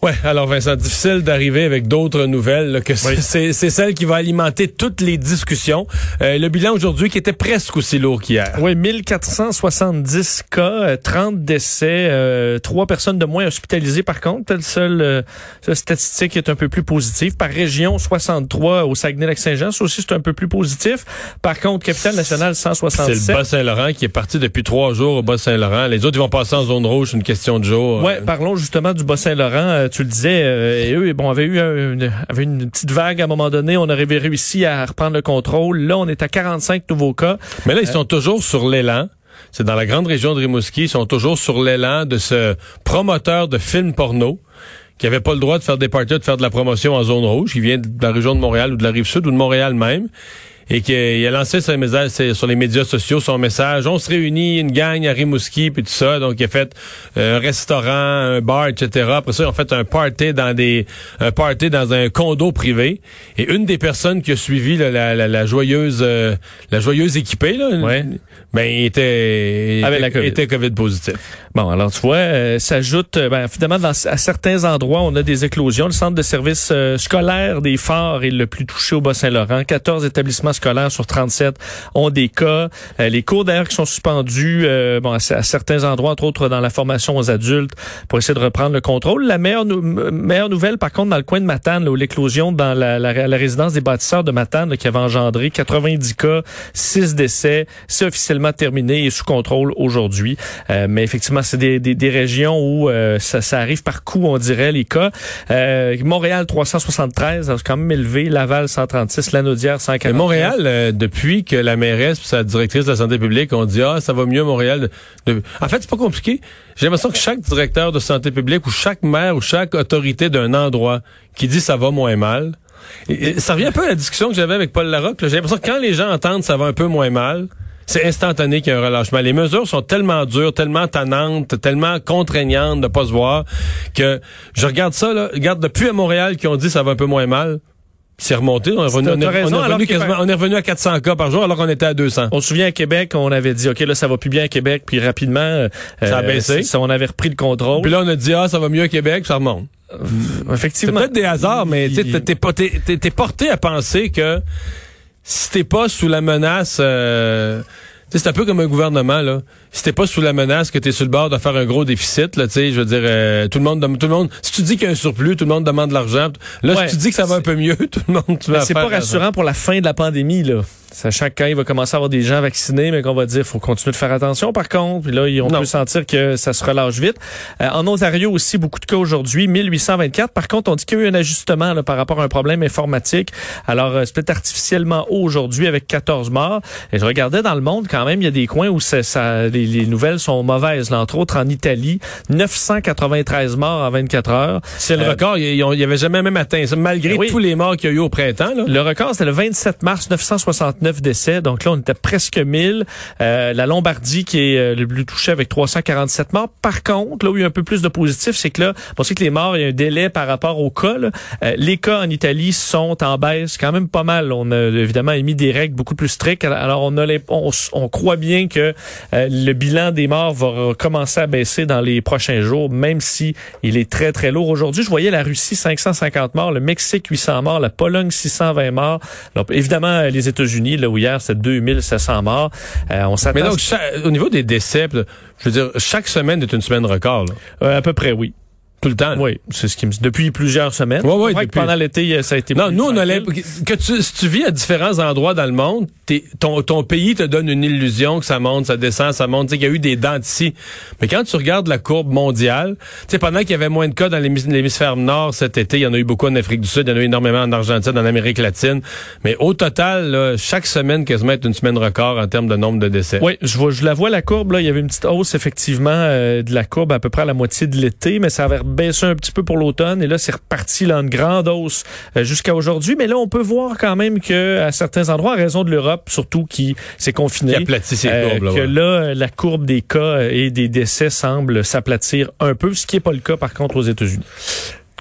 Ouais, alors Vincent, difficile d'arriver avec d'autres nouvelles là, que c'est celle qui va alimenter toutes les discussions. Euh, le bilan aujourd'hui qui était presque aussi lourd qu'hier. Oui, 1470 cas, 30 euh, décès, euh, 3 personnes de moins hospitalisées par contre. Le seul, euh, statistique est un peu plus positive. Par région, 63 au Saguenay-Lac-Saint-Jean, ça aussi c'est un peu plus positif. Par contre, capitale nationale, 167. C'est le Bas-Saint-Laurent qui est parti depuis trois jours au Bas-Saint-Laurent. Les autres, ils vont passer en zone rouge, une question de jour. Ouais, parlons justement du Bas-Saint-Laurent tu le disais, euh, et eux, bon, avait eu une, avait une petite vague à un moment donné. On aurait réussi à reprendre le contrôle. Là, on est à 45 nouveaux cas. Mais là, ils sont toujours sur l'élan. C'est dans la grande région de Rimouski. Ils sont toujours sur l'élan de ce promoteur de films porno qui avait pas le droit de faire des parties, de faire de la promotion en zone rouge. Il vient de la région de Montréal ou de la rive sud ou de Montréal même et qu'il a lancé sur les, sur les médias sociaux son message. On se réunit, une gang à Rimouski, puis tout ça. Donc, il a fait euh, un restaurant, un bar, etc. Après ça, ils ont fait un party dans des un party dans un condo privé. Et une des personnes qui a suivi la, la, la, joyeuse euh, la joyeuse équipée, là, ouais. ben, était, était, la COVID. était COVID positif. Bon, alors tu vois, euh, s'ajoute, ben, finalement, dans, à certains endroits, on a des éclosions. Le centre de services scolaire des Forts est le plus touché au Bas-Saint-Laurent. 14 établissements scolaires sur 37 ont des cas. Euh, les cours d'air qui sont suspendus euh, bon, à, certains endroits, entre autres dans la formation aux adultes, pour essayer de reprendre le contrôle. La meilleure, nouvelle, par contre, dans le coin de Matane, où l'éclosion dans la, résidence des bâtisseurs de Matane, qui avait engendré 90 cas, 6 décès, c'est officiellement terminé et sous contrôle aujourd'hui. Euh, mais effectivement, c'est des, régions où ça, ça, arrive par coup, on dirait, les cas. Montréal, 373, c'est quand même élevé. Laval, 136. Lanaudière, 140. Montréal, euh, depuis que la mairesse et sa directrice de la santé publique ont dit ah ça va mieux Montréal. En fait, c'est pas compliqué. J'ai l'impression que chaque directeur de santé publique ou chaque maire ou chaque autorité d'un endroit qui dit ça va moins mal, ça revient un peu à la discussion que j'avais avec Paul Larocque. J'ai l'impression que quand les gens entendent ça va un peu moins mal, c'est instantané qu'il y a un relâchement. Les mesures sont tellement dures, tellement tannantes, tellement contraignantes de pas se voir que je regarde ça, là, regarde depuis à Montréal qui ont dit ça va un peu moins mal. C'est remonté. On est, revenu, on, est revenu à 400 cas par jour alors qu'on était à 200. On se souvient à Québec, on avait dit, OK, là, ça va plus bien à Québec, puis rapidement, euh, ça a baissé. on avait repris le contrôle. Puis là, on a dit, ah, ça va mieux à Québec, ça remonte. Euh, effectivement. C'est peut-être des hasards, mais tu t'es porté à penser que si t'es pas sous la menace... Euh, c'est un peu comme un gouvernement là. Si t'es pas sous la menace que t'es sur le bord de faire un gros déficit, là, tu sais, je veux dire, euh, tout le monde, tout le monde. Si tu dis qu'il y a un surplus, tout le monde demande de l'argent. Là, si tu dis que ça va un peu mieux, tout le monde. C'est pas rassurant pour la fin de la pandémie là. Sachant que quand il va commencer à avoir des gens vaccinés, mais qu'on va dire faut continuer de faire attention par contre. Puis là, on peut sentir que ça se relâche vite. Euh, en Ontario aussi, beaucoup de cas aujourd'hui, 1824. Par contre, on dit qu'il y a eu un ajustement là, par rapport à un problème informatique. Alors, euh, c'est peut-être artificiellement haut aujourd'hui avec 14 morts. Et je regardais dans le monde quand même, il y a des coins où ça, les, nouvelles sont mauvaises. Là, entre autres, en Italie, 993 morts en 24 heures. C'est le euh, record. Il y avait jamais même atteint ça, malgré tous les morts qu'il y a eu au printemps. Là. Le record, c'était le 27 mars 960 9 décès. Donc là, on était presque 1000. Euh, la Lombardie qui est euh, le plus touché avec 347 morts. Par contre, là où il y a un peu plus de positif, c'est que là, on sait que les morts, il y a un délai par rapport aux cas. Euh, les cas en Italie sont en baisse quand même pas mal. On a évidemment émis des règles beaucoup plus strictes. Alors on, a les, on, croit bien que le bilan des morts va commencer à baisser dans les prochains jours, même si il est très très lourd. Aujourd'hui, je voyais la Russie 550 morts, le Mexique 800 morts, la Pologne 620 morts. Évidemment, les États-Unis là où hier c'est 2700 morts. Euh, on Mais donc au niveau des décès, je veux dire chaque semaine est une semaine record. Euh, à peu près oui. Tout le temps. Oui, c'est ce qui me depuis plusieurs semaines. Oui, oui. Depuis... Pendant l'été, ça a été. Non, nous on allait que tu, si tu vis à différents endroits dans le monde, ton ton pays te donne une illusion que ça monte, ça descend, ça monte. Tu sais qu'il y a eu des dents ici. Mais quand tu regardes la courbe mondiale, tu sais pendant qu'il y avait moins de cas dans l'hémisphère nord cet été, il y en a eu beaucoup en Afrique du Sud, il y en a eu énormément en Argentine, en Amérique latine. Mais au total, là, chaque semaine quasiment est une semaine record en termes de nombre de décès. Oui, je vois, je la vois la courbe là. Il y avait une petite hausse effectivement euh, de la courbe à peu près à la moitié de l'été, mais ça avait baissé un petit peu pour l'automne et là c'est reparti là une grande hausse euh, jusqu'à aujourd'hui. Mais là on peut voir quand même que à certains endroits, à raison de l'Europe surtout qui s'est confiné, euh, que là la courbe des cas et des décès semble s'aplatir un peu, ce qui n'est pas le cas par contre aux États-Unis.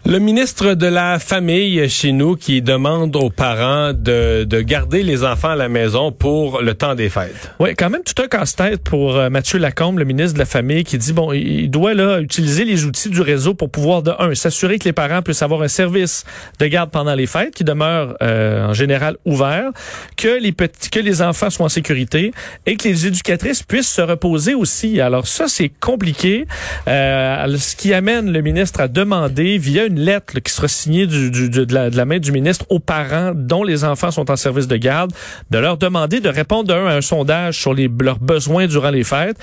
Le ministre de la Famille chez nous qui demande aux parents de, de garder les enfants à la maison pour le temps des fêtes. Oui, quand même tout un casse-tête pour euh, Mathieu Lacombe, le ministre de la Famille, qui dit, bon, il doit là utiliser les outils du réseau pour pouvoir, de un, s'assurer que les parents puissent avoir un service de garde pendant les fêtes qui demeure euh, en général ouvert, que les petits, que les enfants soient en sécurité et que les éducatrices puissent se reposer aussi. Alors ça, c'est compliqué, euh, ce qui amène le ministre à demander via une lettre qui sera signée de, la, main du ministre aux parents dont les enfants sont en service de garde, de leur demander de répondre à un sondage sur les, leurs besoins durant les fêtes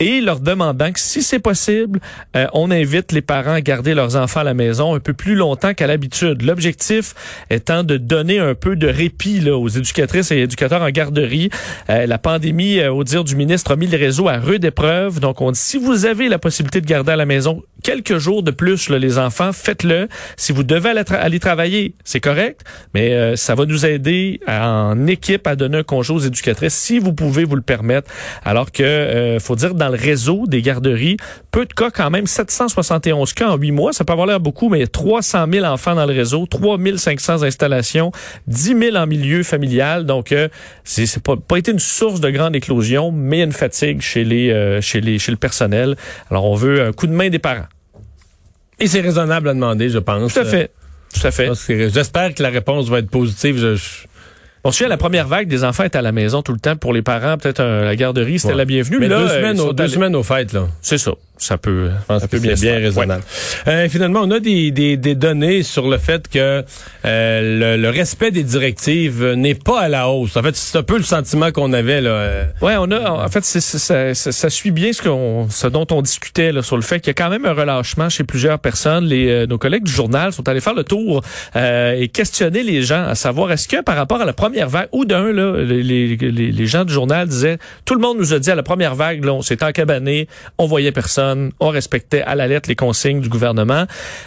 et leur demandant que si c'est possible, euh, on invite les parents à garder leurs enfants à la maison un peu plus longtemps qu'à l'habitude. L'objectif étant de donner un peu de répit là, aux éducatrices et éducateurs en garderie. Euh, la pandémie, euh, au dire du ministre, a mis le réseau à rude épreuve. Donc, on dit, si vous avez la possibilité de garder à la maison quelques jours de plus là, les enfants, faites-le. Si vous devez aller, tra aller travailler, c'est correct, mais euh, ça va nous aider en équipe à donner un congé aux éducatrices si vous pouvez vous le permettre. Alors que, euh, faut dire, dans le réseau des garderies, peu de cas quand même, 771 cas en huit mois, ça peut avoir l'air beaucoup, mais il y a 300 000 enfants dans le réseau, 3 500 installations, 10 000 en milieu familial. Donc, euh, c'est pas, pas été une source de grande éclosion, mais une fatigue chez les, euh, chez les, chez le personnel. Alors, on veut un coup de main des parents. Et c'est raisonnable à demander, je pense. Tout à fait. Tout à fait. J'espère que la réponse va être positive. Je, je... On se souvient, la première vague, des enfants étaient à la maison tout le temps. Pour les parents, peut-être euh, la garderie, c'était ouais. la bienvenue. Mais, là, deux, semaines, aux, deux semaines aux fêtes, là. C'est ça. Ça peut, ça peut bien, bien raisonnable. Ouais. Euh, finalement, on a des, des, des, données sur le fait que euh, le, le, respect des directives n'est pas à la hausse. En fait, c'est un peu le sentiment qu'on avait là. Ouais, on a. En fait, ça, ça, suit bien ce qu'on, ce dont on discutait là, sur le fait qu'il y a quand même un relâchement chez plusieurs personnes. Les, euh, nos collègues du journal sont allés faire le tour euh, et questionner les gens à savoir est-ce que par rapport à la première vague ou d'un là, les, les, les, gens du journal disaient tout le monde nous a dit à la première vague, là, on s'était encabané, on voyait personne on respectait à la lettre les consignes du gouvernement.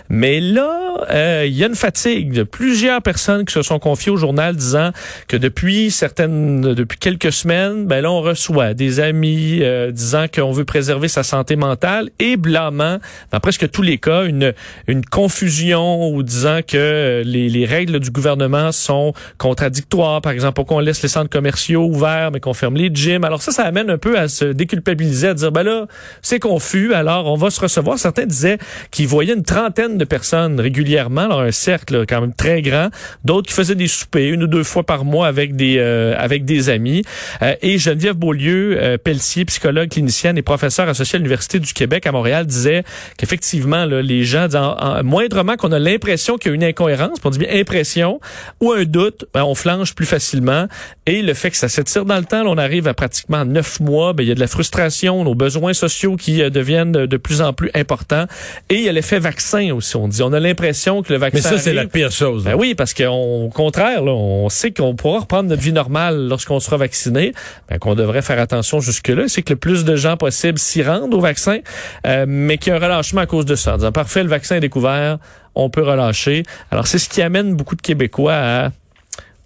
Mais là, euh, il y a une fatigue de plusieurs personnes qui se sont confiées au journal disant que depuis certaines, depuis quelques semaines, ben là, on reçoit des amis euh, disant qu'on veut préserver sa santé mentale et blâmant, dans presque tous les cas, une, une confusion ou disant que les, les règles du gouvernement sont contradictoires. Par exemple, pourquoi on laisse les centres commerciaux ouverts mais qu'on ferme les gyms? Alors ça, ça amène un peu à se déculpabiliser, à dire, ben là, c'est confus alors, on va se recevoir. Certains disaient qu'ils voyaient une trentaine de personnes régulièrement, alors un cercle quand même très grand. D'autres qui faisaient des soupers une ou deux fois par mois avec des euh, avec des amis. Euh, et Geneviève Beaulieu, euh, Pelletier, psychologue clinicienne et professeur associé à l'Université du Québec à Montréal, disait qu'effectivement, les gens, en, en, moindrement qu'on a l'impression qu'il y a une incohérence, on dit bien impression, ou un doute, ben, on flanche plus facilement. Et le fait que ça s'étire dans le temps, là, on arrive à pratiquement neuf mois, ben, il y a de la frustration, nos besoins sociaux qui deviennent de, de, plus en plus important. Et il y a l'effet vaccin aussi. On dit, on a l'impression que le vaccin. Mais ça, c'est la pire chose. Ben oui, parce qu'au contraire, là, on sait qu'on pourra reprendre notre vie normale lorsqu'on sera vacciné. Ben, qu'on devrait faire attention jusque-là. C'est que le plus de gens possible s'y rendent au vaccin, euh, mais qu'il y a un relâchement à cause de ça. En disant, parfait, le vaccin est découvert, on peut relâcher. Alors, c'est ce qui amène beaucoup de Québécois à,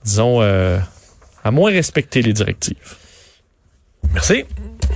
disons, euh, à moins respecter les directives. Merci.